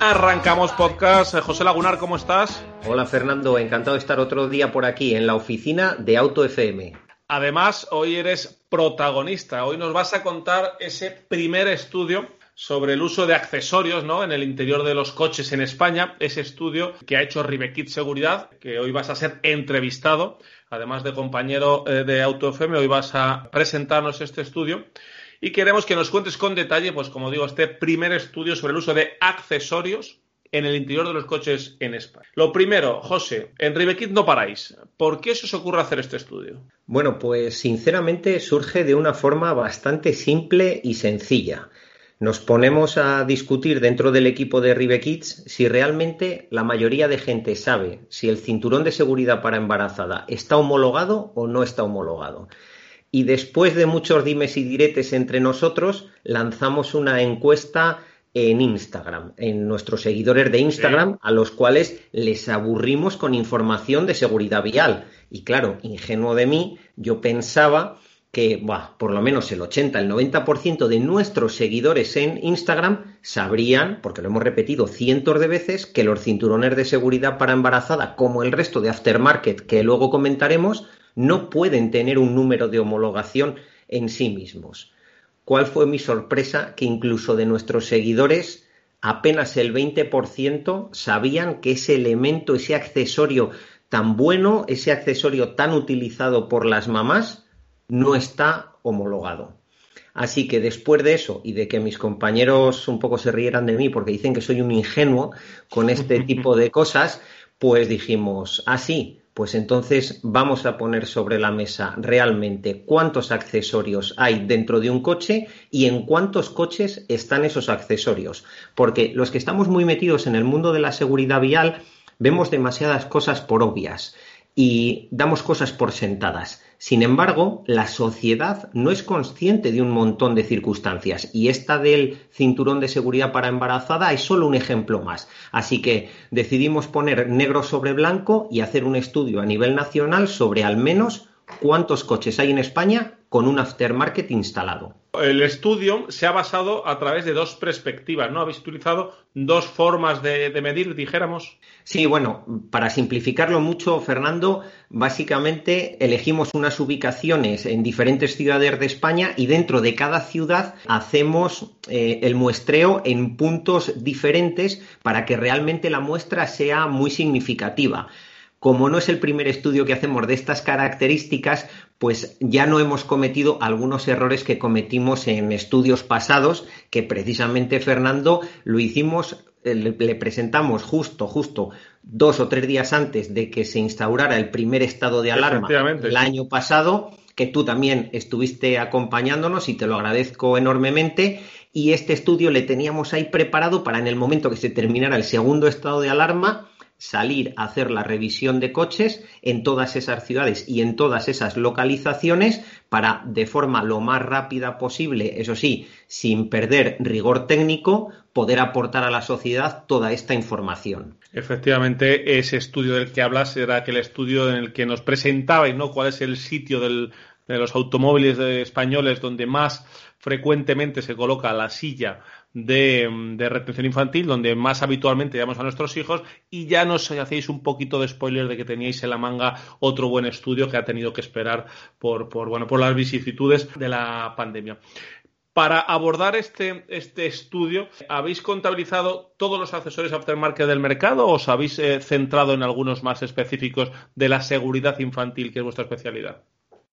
Arrancamos podcast. José Lagunar, ¿cómo estás? Hola Fernando, encantado de estar otro día por aquí en la oficina de Auto FM. Además, hoy eres protagonista. Hoy nos vas a contar ese primer estudio sobre el uso de accesorios ¿no? en el interior de los coches en España, ese estudio que ha hecho Ribekit Seguridad, que hoy vas a ser entrevistado, además de compañero eh, de Auto FM, hoy vas a presentarnos este estudio y queremos que nos cuentes con detalle, pues como digo, este primer estudio sobre el uso de accesorios en el interior de los coches en España. Lo primero, José, en Ribekit no paráis. ¿Por qué se os ocurre hacer este estudio? Bueno, pues sinceramente surge de una forma bastante simple y sencilla. Nos ponemos a discutir dentro del equipo de Ribekits si realmente la mayoría de gente sabe si el cinturón de seguridad para embarazada está homologado o no está homologado. Y después de muchos dimes y diretes entre nosotros, lanzamos una encuesta en Instagram, en nuestros seguidores de Instagram, a los cuales les aburrimos con información de seguridad vial. Y claro, ingenuo de mí, yo pensaba que por lo menos el 80, el 90% de nuestros seguidores en Instagram sabrían, porque lo hemos repetido cientos de veces, que los cinturones de seguridad para embarazada, como el resto de aftermarket que luego comentaremos, no pueden tener un número de homologación en sí mismos. ¿Cuál fue mi sorpresa? Que incluso de nuestros seguidores apenas el 20% sabían que ese elemento, ese accesorio tan bueno, ese accesorio tan utilizado por las mamás, no está homologado. Así que después de eso y de que mis compañeros un poco se rieran de mí porque dicen que soy un ingenuo con este tipo de cosas, pues dijimos, así, pues entonces vamos a poner sobre la mesa realmente cuántos accesorios hay dentro de un coche y en cuántos coches están esos accesorios. Porque los que estamos muy metidos en el mundo de la seguridad vial vemos demasiadas cosas por obvias y damos cosas por sentadas. Sin embargo, la sociedad no es consciente de un montón de circunstancias y esta del cinturón de seguridad para embarazada es solo un ejemplo más. Así que decidimos poner negro sobre blanco y hacer un estudio a nivel nacional sobre al menos cuántos coches hay en España con un aftermarket instalado. El estudio se ha basado a través de dos perspectivas, ¿no? Habéis utilizado dos formas de, medir, dijéramos. Sí, bueno, para simplificarlo mucho, Fernando, básicamente elegimos unas ubicaciones en diferentes ciudades de España y dentro de cada ciudad hacemos eh, el muestreo en puntos diferentes para que realmente la muestra sea muy significativa. Como no es el primer estudio que hacemos de estas características, pues ya no hemos cometido algunos errores que cometimos en estudios pasados, que precisamente Fernando lo hicimos, eh, le, presentamos justo, justo dos o tres días antes de que se instaurara el primer estado de alarma el año pasado, que tú también estuviste acompañándonos y te lo agradezco enormemente. Y este estudio le teníamos ahí preparado para en el momento que se terminara el segundo estado de alarma, salir a hacer la revisión de coches en todas esas ciudades y en todas esas localizaciones para, de forma lo más rápida posible, eso sí, sin perder rigor técnico, poder aportar a la sociedad toda esta información. Efectivamente, ese estudio del que hablas era aquel estudio en el que nos presentabais, ¿no? ¿Cuál es el sitio de los automóviles españoles donde más frecuentemente se coloca la silla de, retención infantil, donde más habitualmente llevamos a nuestros hijos, y ya nos hacéis un poquito de spoiler de que teníais en la manga otro buen estudio que ha tenido que esperar por, por, bueno, por las vicisitudes de la pandemia. Para abordar este, este estudio, ¿habéis contabilizado todos los accesorios aftermarket del mercado o os habéis eh, centrado en algunos más específicos de la seguridad infantil, que es vuestra especialidad?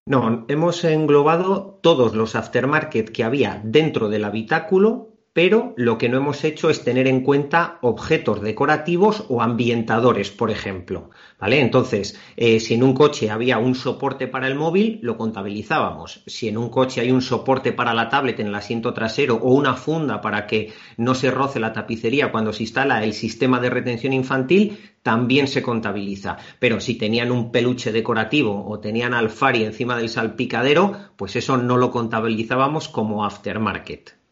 No, hemos englobado todos los aftermarket que había dentro del habitáculo pero lo que no hemos hecho es tener en cuenta objetos decorativos o ambientadores, por ejemplo. ¿Vale? Entonces, eh, si en un coche había un soporte para el móvil, lo contabilizábamos. Si en un coche hay un soporte para la tablet en el asiento trasero o una funda para que no se roce la tapicería cuando se instala el sistema de retención infantil, también se contabiliza. Pero si tenían un peluche decorativo o tenían alfari encima del salpicadero, pues eso no lo contabilizábamos como aftermarket.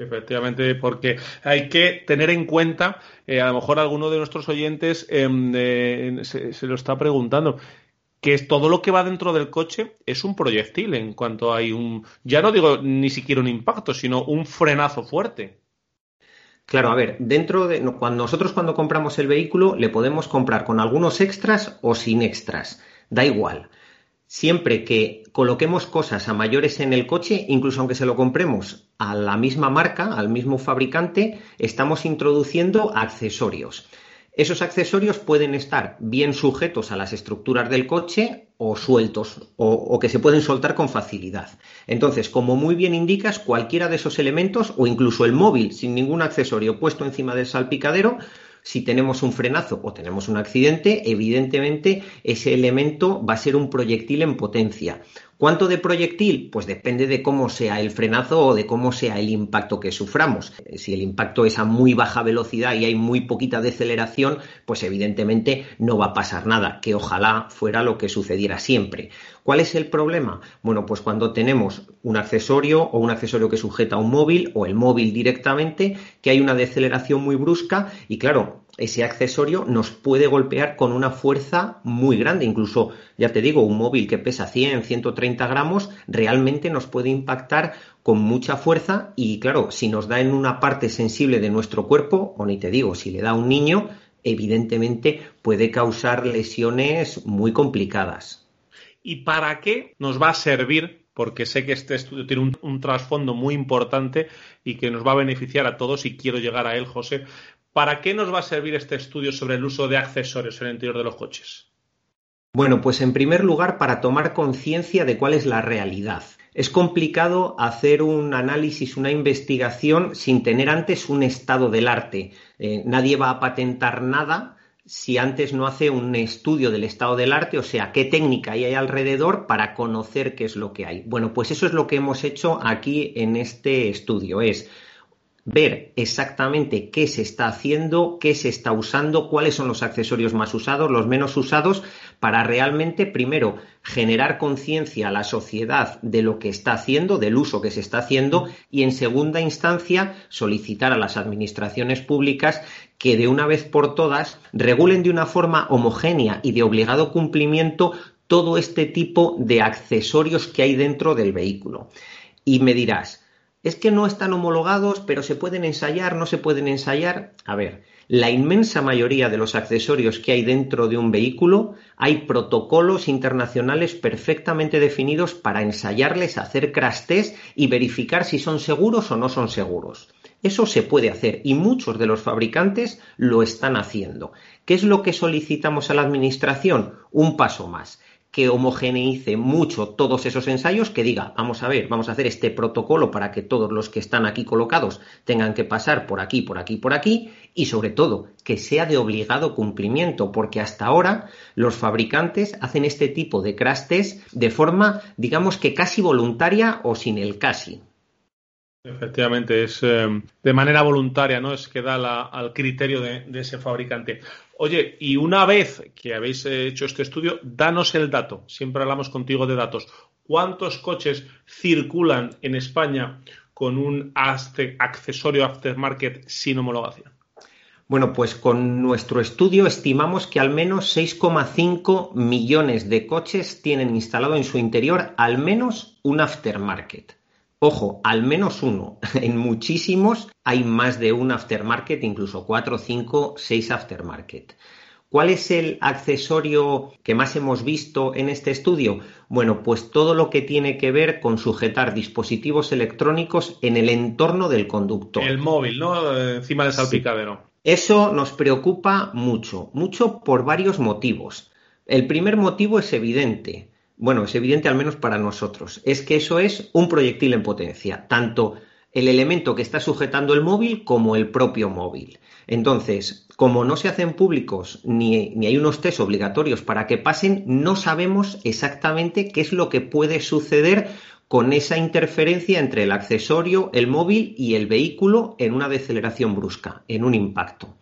Efectivamente, porque hay que tener en cuenta, eh, a lo mejor alguno de nuestros oyentes em, eh, se, lo está preguntando, que todo lo que va dentro del coche es un proyectil en cuanto hay un, ya no digo ni siquiera un impacto, sino un frenazo fuerte. Claro, a ver, dentro de cuando nosotros cuando compramos el vehículo le podemos comprar con algunos extras o sin extras, da igual siempre que coloquemos cosas a mayores en el coche, incluso aunque se lo compremos a la misma marca, al mismo fabricante, estamos introduciendo accesorios. Esos accesorios pueden estar bien sujetos a las estructuras del coche o sueltos o, que se pueden soltar con facilidad. Entonces, como muy bien indicas, cualquiera de esos elementos o incluso el móvil sin ningún accesorio puesto encima del salpicadero si tenemos un frenazo o tenemos un accidente, evidentemente ese elemento va a ser un proyectil en potencia. ¿Cuánto de proyectil? Pues depende de cómo sea el frenazo o de cómo sea el impacto que suframos. Si el impacto es a muy baja velocidad y hay muy poquita deceleración, pues evidentemente no va a pasar nada, que ojalá fuera lo que sucediera siempre. ¿Cuál es el problema? Bueno, pues cuando tenemos un accesorio o un accesorio que sujeta un móvil o el móvil directamente, que hay una deceleración muy brusca y claro, ese accesorio nos puede golpear con una fuerza muy grande. Incluso, ya te digo, un móvil que pesa 100, 130 gramos, realmente nos puede impactar con mucha fuerza y claro, si nos da en una parte sensible de nuestro cuerpo, o ni te digo, si le da a un niño, evidentemente puede causar lesiones muy complicadas. ¿Y para qué nos va a servir porque sé que este estudio tiene un, un, trasfondo muy importante y que nos va a beneficiar a todos y quiero llegar a él, José. ¿Para qué nos va a servir este estudio sobre el uso de accesorios en el interior de los coches? Bueno, pues en primer lugar para tomar conciencia de cuál es la realidad. Es complicado hacer un análisis, una investigación sin tener antes un estado del arte. Eh, nadie va a patentar nada si antes no hace un estudio del estado del arte, o sea, qué técnica hay alrededor para conocer qué es lo que hay. Bueno, pues eso es lo que hemos hecho aquí en este estudio. Es ver exactamente qué se está haciendo, qué se está usando, cuáles son los accesorios más usados, los menos usados, para realmente, primero, generar conciencia a la sociedad de lo que está haciendo, del uso que se está haciendo, y en segunda instancia, solicitar a las administraciones públicas que de una vez por todas regulen de una forma homogénea y de obligado cumplimiento todo este tipo de accesorios que hay dentro del vehículo. Y me dirás, es que no están homologados, pero se pueden ensayar, no se pueden ensayar. A ver, la inmensa mayoría de los accesorios que hay dentro de un vehículo, hay protocolos internacionales perfectamente definidos para ensayarles, hacer crash test y verificar si son seguros o no son seguros. Eso se puede hacer y muchos de los fabricantes lo están haciendo. ¿Qué es lo que solicitamos a la Administración? Un paso más que homogeneice mucho todos esos ensayos, que diga, vamos a ver, vamos a hacer este protocolo para que todos los que están aquí colocados tengan que pasar por aquí, por aquí, por aquí, y sobre todo, que sea de obligado cumplimiento, porque hasta ahora los fabricantes hacen este tipo de crash test de forma, digamos que casi voluntaria o sin el casi. Efectivamente, es eh, de manera voluntaria, ¿no? Es que da al criterio de, ese fabricante. Oye, y una vez que habéis hecho este estudio, danos el dato. Siempre hablamos contigo de datos. ¿Cuántos coches circulan en España con un accesorio aftermarket sin homologación? Bueno, pues con nuestro estudio estimamos que al menos 6,5 millones de coches tienen instalado en su interior al menos un aftermarket. Ojo, al menos uno. En muchísimos hay más de un aftermarket, incluso cuatro, cinco, seis aftermarket. ¿Cuál es el accesorio que más hemos visto en este estudio? Bueno, pues todo lo que tiene que ver con sujetar dispositivos electrónicos en el entorno del conductor. El móvil, ¿no? Encima del salpicadero. Eso nos preocupa mucho, mucho por varios motivos. El primer motivo es evidente bueno, es evidente al menos para nosotros, es que eso es un proyectil en potencia, tanto el elemento que está sujetando el móvil como el propio móvil. Entonces, como no se hacen públicos ni, ni, hay unos test obligatorios para que pasen, no sabemos exactamente qué es lo que puede suceder con esa interferencia entre el accesorio, el móvil y el vehículo en una deceleración brusca, en un impacto.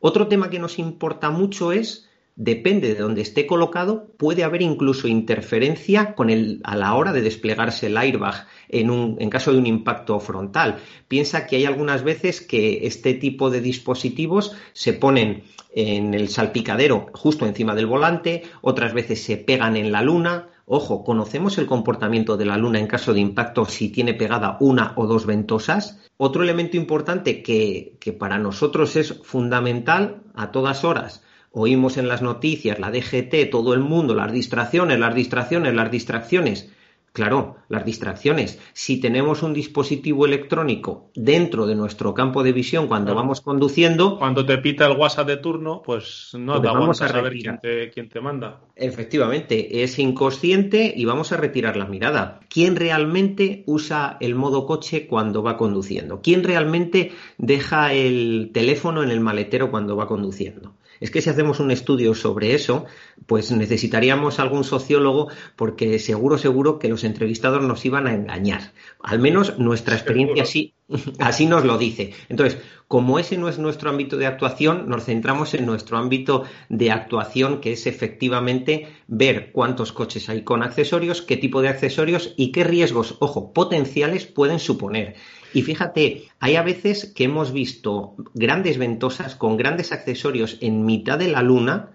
Otro tema que nos importa mucho es depende de donde esté colocado, puede haber incluso interferencia con a la hora de desplegarse el airbag en, caso de un impacto frontal. Piensa que hay algunas veces que este tipo de dispositivos se ponen en el salpicadero justo encima del volante, otras veces se pegan en la luna. Ojo, conocemos el comportamiento de la luna en caso de impacto si tiene pegada una o dos ventosas. Otro elemento importante que para nosotros es fundamental a todas horas oímos en las noticias, la DGT, todo el mundo, las distracciones, las distracciones, las distracciones. Claro, las distracciones. Si tenemos un dispositivo electrónico dentro de nuestro campo de visión cuando vamos conduciendo. Cuando te pita el WhatsApp de turno, pues no te vamos a saber quién te, quién te manda. Efectivamente, es inconsciente y vamos a retirar la mirada. ¿Quién realmente usa el modo coche cuando va conduciendo? ¿Quién realmente deja el teléfono en el maletero cuando va conduciendo? Es que si hacemos un estudio sobre eso, pues necesitaríamos algún sociólogo porque seguro, seguro que los entrevistados nos iban a engañar. Al menos nuestra experiencia así, así nos lo dice. Entonces, como ese no es nuestro ámbito de actuación, nos centramos en nuestro ámbito de actuación, que es efectivamente ver cuántos coches hay con accesorios, qué tipo de accesorios y qué riesgos, ojo, potenciales pueden suponer. Y fíjate, hay a veces que hemos visto grandes ventosas con grandes accesorios en mitad de la luna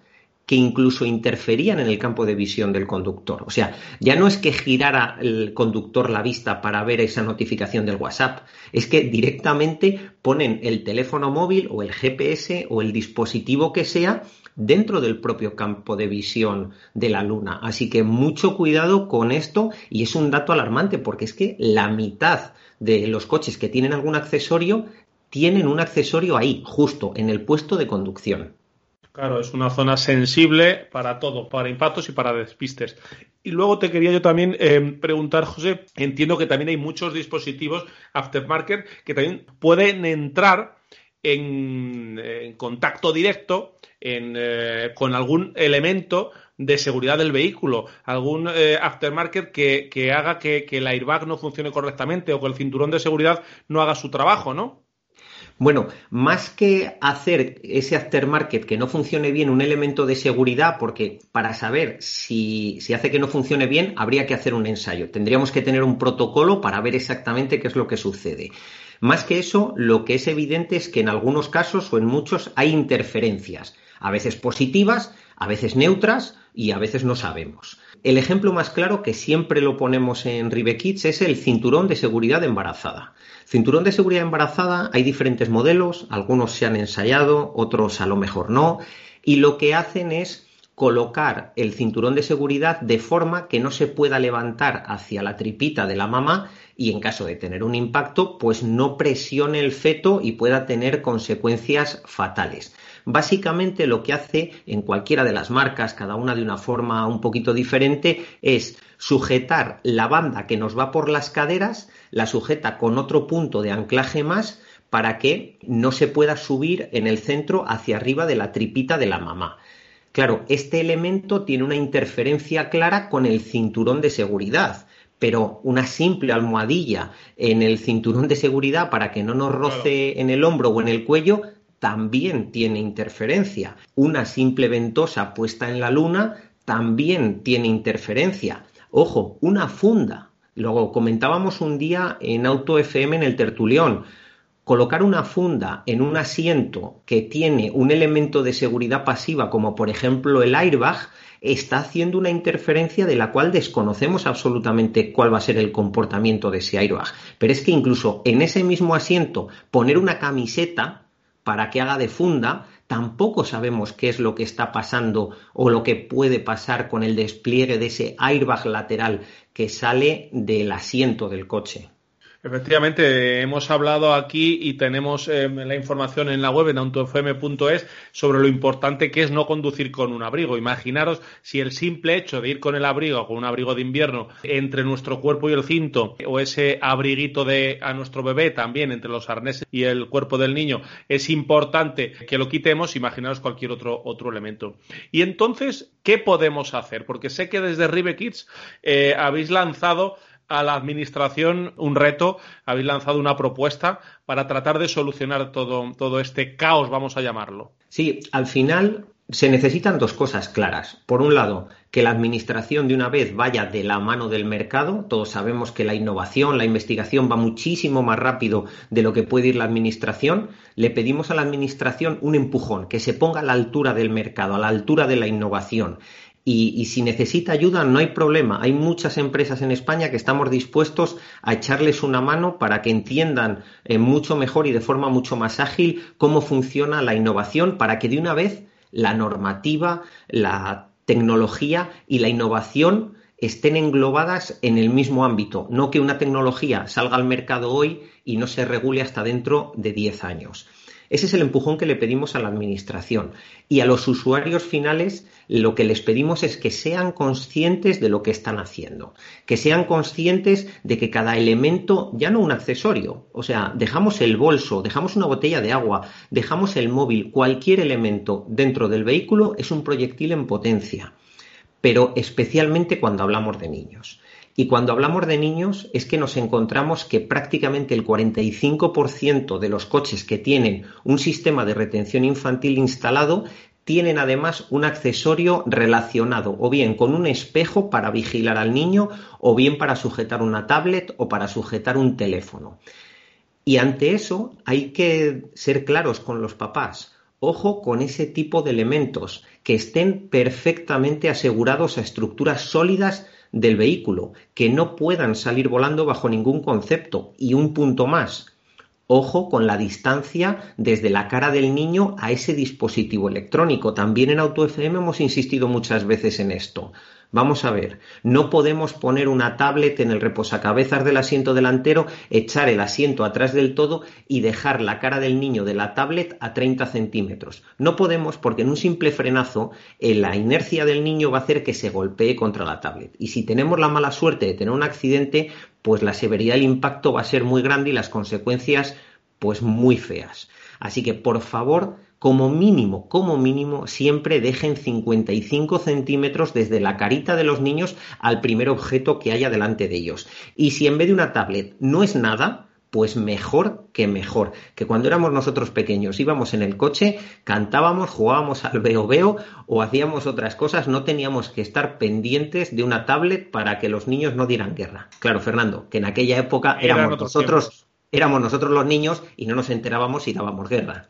que incluso interferían en el campo de visión del conductor. O sea, ya no es que girara el conductor la vista para ver esa notificación del WhatsApp, es que directamente ponen el teléfono móvil o el GPS o el dispositivo que sea dentro del propio campo de visión de la Luna. Así que mucho cuidado con esto y es un dato alarmante porque es que la mitad de los coches que tienen algún accesorio tienen un accesorio ahí, justo en el puesto de conducción. Claro, es una zona sensible para todo, para impactos y para despistes. Y luego te quería yo también eh, preguntar, José, entiendo que también hay muchos dispositivos aftermarket que también pueden entrar en, contacto directo eh, con algún elemento de seguridad del vehículo, algún eh, aftermarket que, que haga que, que, el airbag no funcione correctamente o que el cinturón de seguridad no haga su trabajo, ¿no? Bueno, más que hacer ese aftermarket que no funcione bien un elemento de seguridad, porque para saber si, si hace que no funcione bien, habría que hacer un ensayo. Tendríamos que tener un protocolo para ver exactamente qué es lo que sucede. Más que eso, lo que es evidente es que en algunos casos o en muchos hay interferencias, a veces positivas, a veces neutras y a veces no sabemos. El ejemplo más claro que siempre lo ponemos en Ribekits es el cinturón de seguridad embarazada. Cinturón de seguridad embarazada hay diferentes modelos, algunos se han ensayado, otros a lo mejor no, y lo que hacen es colocar el cinturón de seguridad de forma que no se pueda levantar hacia la tripita de la mamá y en caso de tener un impacto, pues no presione el feto y pueda tener consecuencias fatales. Básicamente lo que hace en cualquiera de las marcas, cada una de una forma un poquito diferente, es sujetar la banda que nos va por las caderas, la sujeta con otro punto de anclaje más para que no se pueda subir en el centro hacia arriba de la tripita de la mamá. Claro, este elemento tiene una interferencia clara con el cinturón de seguridad, pero una simple almohadilla en el cinturón de seguridad para que no nos roce en el hombro o en el cuello también tiene interferencia. Una simple ventosa puesta en la luna también tiene interferencia. Ojo, una funda. Luego comentábamos un día en Auto FM en el tertulión. Colocar una funda en un asiento que tiene un elemento de seguridad pasiva, como por ejemplo el airbag, está haciendo una interferencia de la cual desconocemos absolutamente cuál va a ser el comportamiento de ese airbag. Pero es que incluso en ese mismo asiento poner una camiseta para que haga de funda, tampoco sabemos qué es lo que está pasando o lo que puede pasar con el despliegue de ese airbag lateral que sale del asiento del coche. Efectivamente, hemos hablado aquí y tenemos eh, la información en la web en autofm.es sobre lo importante que es no conducir con un abrigo. Imaginaros si el simple hecho de ir con el abrigo, con un abrigo de invierno, entre nuestro cuerpo y el cinto, o ese abriguito de a nuestro bebé también entre los arneses y el cuerpo del niño, es importante que lo quitemos, imaginaros cualquier otro, otro elemento. Y entonces, ¿qué podemos hacer? Porque sé que desde Rive Kids eh, habéis lanzado a la Administración un reto, habéis lanzado una propuesta para tratar de solucionar todo, todo este caos, vamos a llamarlo. Sí, al final se necesitan dos cosas claras. Por un lado, que la administración de una vez vaya de la mano del mercado. Todos sabemos que la innovación, la investigación va muchísimo más rápido de lo que puede ir la administración. Le pedimos a la administración un empujón, que se ponga a la altura del mercado, a la altura de la innovación. Y, si necesita ayuda, no hay problema. Hay muchas empresas en España que estamos dispuestos a echarles una mano para que entiendan eh, mucho mejor y de forma mucho más ágil cómo funciona la innovación, para que de una vez la normativa, la tecnología y la innovación estén englobadas en el mismo ámbito, no que una tecnología salga al mercado hoy y no se regule hasta dentro de 10 años. Ese es el empujón que le pedimos a la Administración. Y a los usuarios finales lo que les pedimos es que sean conscientes de lo que están haciendo, que sean conscientes de que cada elemento, ya no un accesorio, o sea, dejamos el bolso, dejamos una botella de agua, dejamos el móvil, cualquier elemento dentro del vehículo es un proyectil en potencia, pero especialmente cuando hablamos de niños. Y cuando hablamos de niños es que nos encontramos que prácticamente el 45% de los coches que tienen un sistema de retención infantil instalado tienen además un accesorio relacionado o bien con un espejo para vigilar al niño o bien para sujetar una tablet o para sujetar un teléfono. Y ante eso hay que ser claros con los papás. Ojo con ese tipo de elementos, que estén perfectamente asegurados a estructuras sólidas del vehículo, que no puedan salir volando bajo ningún concepto. Y un punto más, ojo con la distancia desde la cara del niño a ese dispositivo electrónico. También en AutoFM hemos insistido muchas veces en esto. Vamos a ver, no podemos poner una tablet en el reposacabezas del asiento delantero, echar el asiento atrás del todo y dejar la cara del niño de la tablet a 30 centímetros. No podemos porque en un simple frenazo eh, la inercia del niño va a hacer que se golpee contra la tablet. Y si tenemos la mala suerte de tener un accidente, pues la severidad del impacto va a ser muy grande y las consecuencias pues muy feas. Así que por favor como mínimo, como mínimo, siempre dejen 55 centímetros desde la carita de los niños al primer objeto que haya delante de ellos. Y si en vez de una tablet no es nada, pues mejor que mejor. Que cuando éramos nosotros pequeños íbamos en el coche, cantábamos, jugábamos al veo veo o hacíamos otras cosas, no teníamos que estar pendientes de una tablet para que los niños no dieran guerra. Claro, Fernando, que en aquella época éramos nosotros, éramos nosotros los niños y no nos enterábamos si dábamos guerra.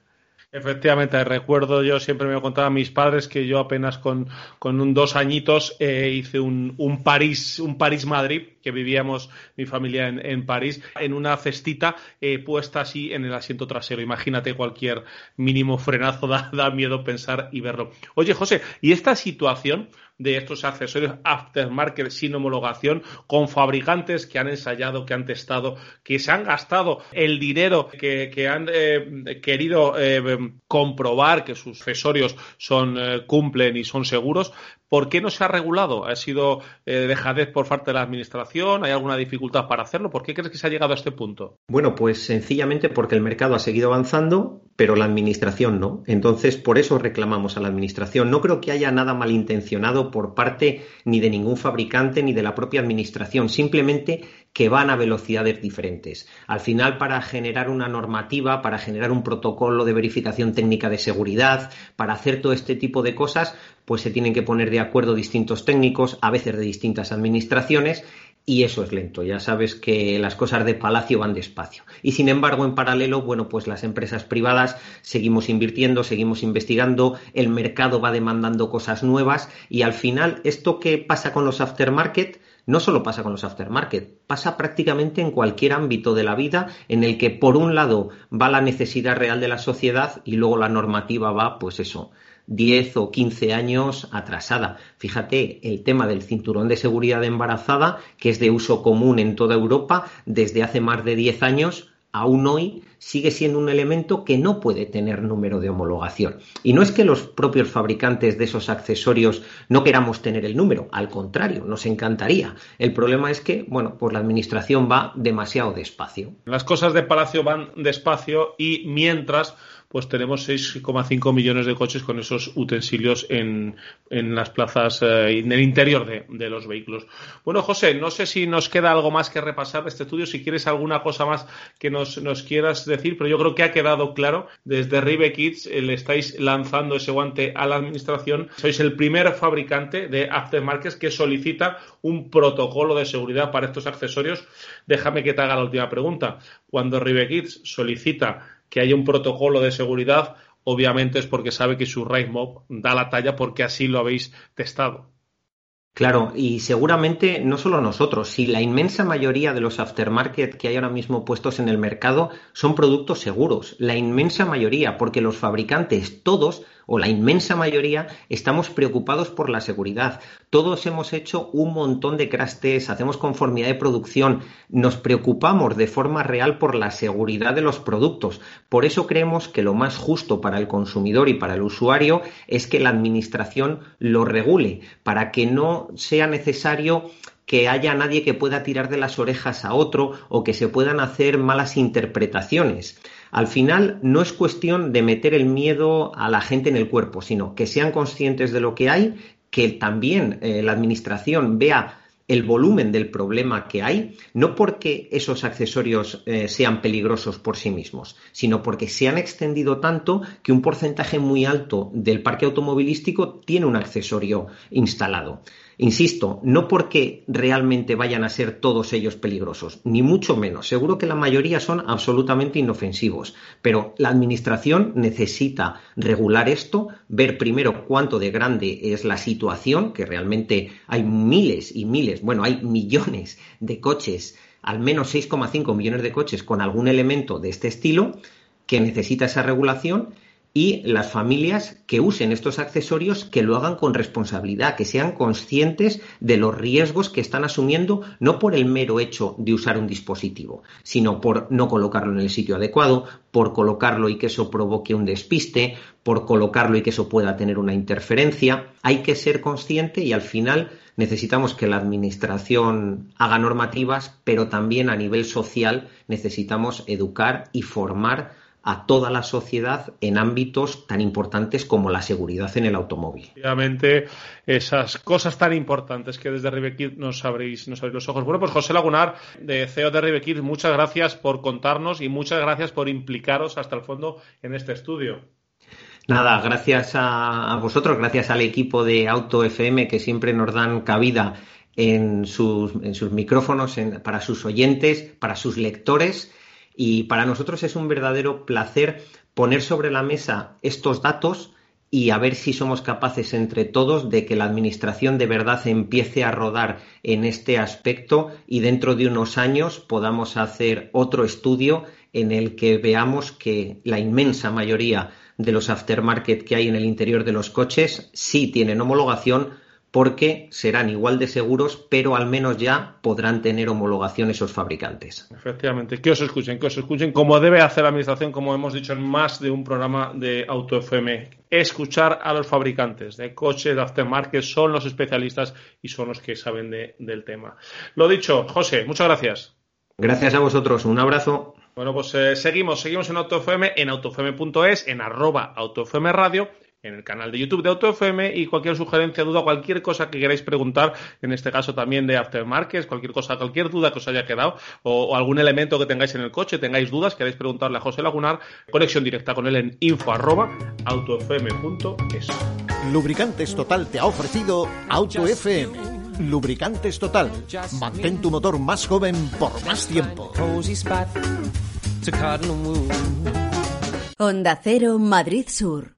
Efectivamente, recuerdo yo siempre me contaba a mis padres que yo apenas con, con un dos añitos eh, hice un, un París, un París Madrid que vivíamos mi familia en, París, en una cestita eh, puesta así en el asiento trasero. Imagínate cualquier mínimo frenazo, da, miedo pensar y verlo. Oye, José, ¿y esta situación de estos accesorios aftermarket sin homologación con fabricantes que han ensayado, que han testado, que se han gastado el dinero, que, han eh, querido eh, comprobar que sus accesorios son, cumplen y son seguros, ¿Por qué no se ha regulado? ¿Ha sido eh, dejadez por parte de la Administración? ¿Hay alguna dificultad para hacerlo? ¿Por qué crees que se ha llegado a este punto? Bueno, pues sencillamente porque el mercado ha seguido avanzando, pero la Administración no. Entonces, por eso reclamamos a la Administración. No creo que haya nada malintencionado por parte ni de ningún fabricante ni de la propia Administración. Simplemente que van a velocidades diferentes. Al final, para generar una normativa, para generar un protocolo de verificación técnica de seguridad, para hacer todo este tipo de cosas, pues se tienen que poner de acuerdo distintos técnicos, a veces de distintas administraciones, y eso es lento. Ya sabes que las cosas de palacio van despacio. Y sin embargo, en paralelo, bueno, pues las empresas privadas seguimos invirtiendo, seguimos investigando, el mercado va demandando cosas nuevas y al final, esto que pasa con los aftermarket no solo pasa con los aftermarket, pasa prácticamente en cualquier ámbito de la vida en el que por un lado va la necesidad real de la sociedad y luego la normativa va, pues eso, 10 o 15 años atrasada. Fíjate, el tema del cinturón de seguridad embarazada, que es de uso común en toda Europa desde hace más de 10 años, aún hoy sigue siendo un elemento que no puede tener número de homologación. Y no es que los propios fabricantes de esos accesorios no queramos tener el número, al contrario, nos encantaría. El problema es que, bueno, pues la administración va demasiado despacio. Las cosas de Palacio van despacio y mientras pues tenemos 6,5 millones de coches con esos utensilios en, en las plazas, eh, en el interior de, los vehículos. Bueno, José, no sé si nos queda algo más que repasar de este estudio, si quieres alguna cosa más que nos, quieras decir, pero yo creo que ha quedado claro. Desde Rive Kids eh, le estáis lanzando ese guante a la administración. Sois el primer fabricante de aftermarket que solicita un protocolo de seguridad para estos accesorios. Déjame que te haga la última pregunta. Cuando Rive Kids solicita que haya un protocolo de seguridad, obviamente es porque sabe que su Race Mob da la talla porque así lo habéis testado. Claro, y seguramente no solo nosotros, si la inmensa mayoría de los aftermarket que hay ahora mismo puestos en el mercado son productos seguros, la inmensa mayoría, porque los fabricantes todos o la inmensa mayoría, estamos preocupados por la seguridad. Todos hemos hecho un montón de crash hacemos conformidad de producción, nos preocupamos de forma real por la seguridad de los productos. Por eso creemos que lo más justo para el consumidor y para el usuario es que la administración lo regule, para que no sea necesario que haya nadie que pueda tirar de las orejas a otro o que se puedan hacer malas interpretaciones. Al final no es cuestión de meter el miedo a la gente en el cuerpo, sino que sean conscientes de lo que hay, que también eh, la Administración vea el volumen del problema que hay, no porque esos accesorios eh, sean peligrosos por sí mismos, sino porque se han extendido tanto que un porcentaje muy alto del parque automovilístico tiene un accesorio instalado. Insisto, no porque realmente vayan a ser todos ellos peligrosos, ni mucho menos. Seguro que la mayoría son absolutamente inofensivos, pero la Administración necesita regular esto, ver primero cuánto de grande es la situación, que realmente hay miles y miles, bueno, hay millones de coches, al menos 6,5 millones de coches con algún elemento de este estilo, que necesita esa regulación y las familias que usen estos accesorios que lo hagan con responsabilidad, que sean conscientes de los riesgos que están asumiendo, no por el mero hecho de usar un dispositivo, sino por no colocarlo en el sitio adecuado, por colocarlo y que eso provoque un despiste, por colocarlo y que eso pueda tener una interferencia. Hay que ser consciente y al final necesitamos que la Administración haga normativas, pero también a nivel social necesitamos educar y formar a toda la sociedad en ámbitos tan importantes como la seguridad en el automóvil. Obviamente, esas cosas tan importantes que desde Ribequid nos abréis, nos los ojos. Bueno, pues José Lagunar, de CEO de Ribequid, muchas gracias por contarnos y muchas gracias por implicaros hasta el fondo en este estudio. Nada, gracias a, vosotros, gracias al equipo de Auto FM que siempre nos dan cabida en sus, en sus micrófonos para sus oyentes, para sus lectores y para nosotros es un verdadero placer poner sobre la mesa estos datos y a ver si somos capaces entre todos de que la Administración de verdad empiece a rodar en este aspecto y dentro de unos años podamos hacer otro estudio en el que veamos que la inmensa mayoría de los aftermarket que hay en el interior de los coches sí tienen homologación, porque serán igual de seguros, pero al menos ya podrán tener homologación esos fabricantes. Efectivamente, que os escuchen, que os escuchen como debe hacer la Administración, como hemos dicho en más de un programa de Auto FM. Escuchar a los fabricantes de coches, de aftermarket, son los especialistas y son los que saben del tema. Lo dicho, José, muchas gracias. Gracias a vosotros, un abrazo. Bueno, pues eh, seguimos, seguimos en AutoFM, en autofm.es, en arroba AutoFM Radio en el canal de YouTube de AutoFM y cualquier sugerencia, duda, cualquier cosa que queráis preguntar, en este caso también de aftermarket, cualquier cosa, cualquier duda que os haya quedado o, algún elemento que tengáis en el coche, tengáis dudas, queráis preguntarle a José Lagunar, conexión directa con él en info Lubricantes Total te ha ofrecido AutoFM. Lubricantes Total. Mantén tu motor más joven por más tiempo. Onda Cero Madrid Sur